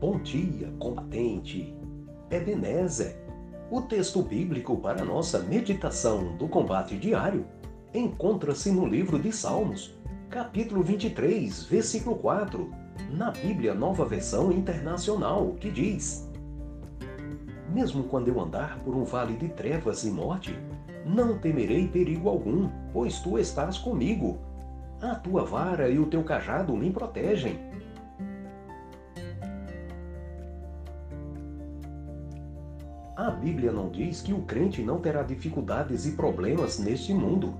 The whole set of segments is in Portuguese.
Bom dia, combatente. Ebenezer. O texto bíblico para nossa meditação do combate diário encontra-se no livro de Salmos, capítulo 23, versículo 4, na Bíblia Nova Versão Internacional, que diz: Mesmo quando eu andar por um vale de trevas e morte, não temerei perigo algum, pois tu estás comigo. A tua vara e o teu cajado me protegem. A Bíblia não diz que o crente não terá dificuldades e problemas neste mundo,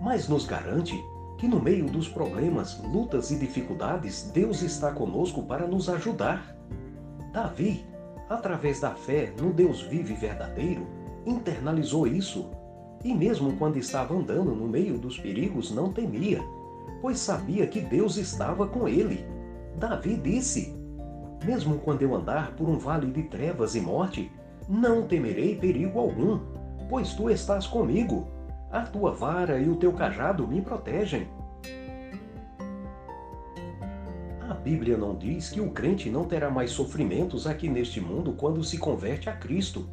mas nos garante que no meio dos problemas, lutas e dificuldades, Deus está conosco para nos ajudar. Davi, através da fé no Deus vivo e verdadeiro, internalizou isso e, mesmo quando estava andando no meio dos perigos, não temia, pois sabia que Deus estava com ele. Davi disse: Mesmo quando eu andar por um vale de trevas e morte, não temerei perigo algum, pois tu estás comigo. A tua vara e o teu cajado me protegem. A Bíblia não diz que o crente não terá mais sofrimentos aqui neste mundo quando se converte a Cristo,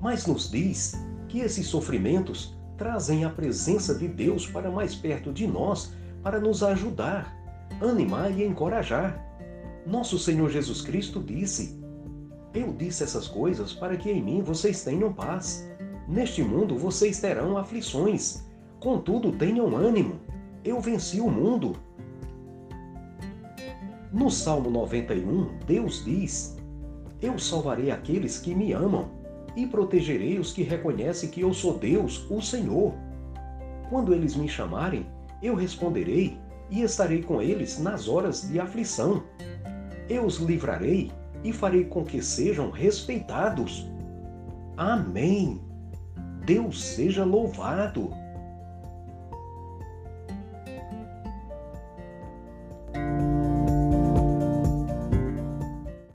mas nos diz que esses sofrimentos trazem a presença de Deus para mais perto de nós para nos ajudar, animar e encorajar. Nosso Senhor Jesus Cristo disse: Eu disse essas coisas para que em mim vocês tenham paz. Neste mundo vocês terão aflições, contudo tenham ânimo. Eu venci o mundo. No Salmo 91, Deus diz: Eu salvarei aqueles que me amam e protegerei os que reconhecem que eu sou Deus, o Senhor. Quando eles me chamarem, eu responderei e estarei com eles nas horas de aflição. Eu os livrarei e farei com que sejam respeitados. Amém. Deus seja louvado.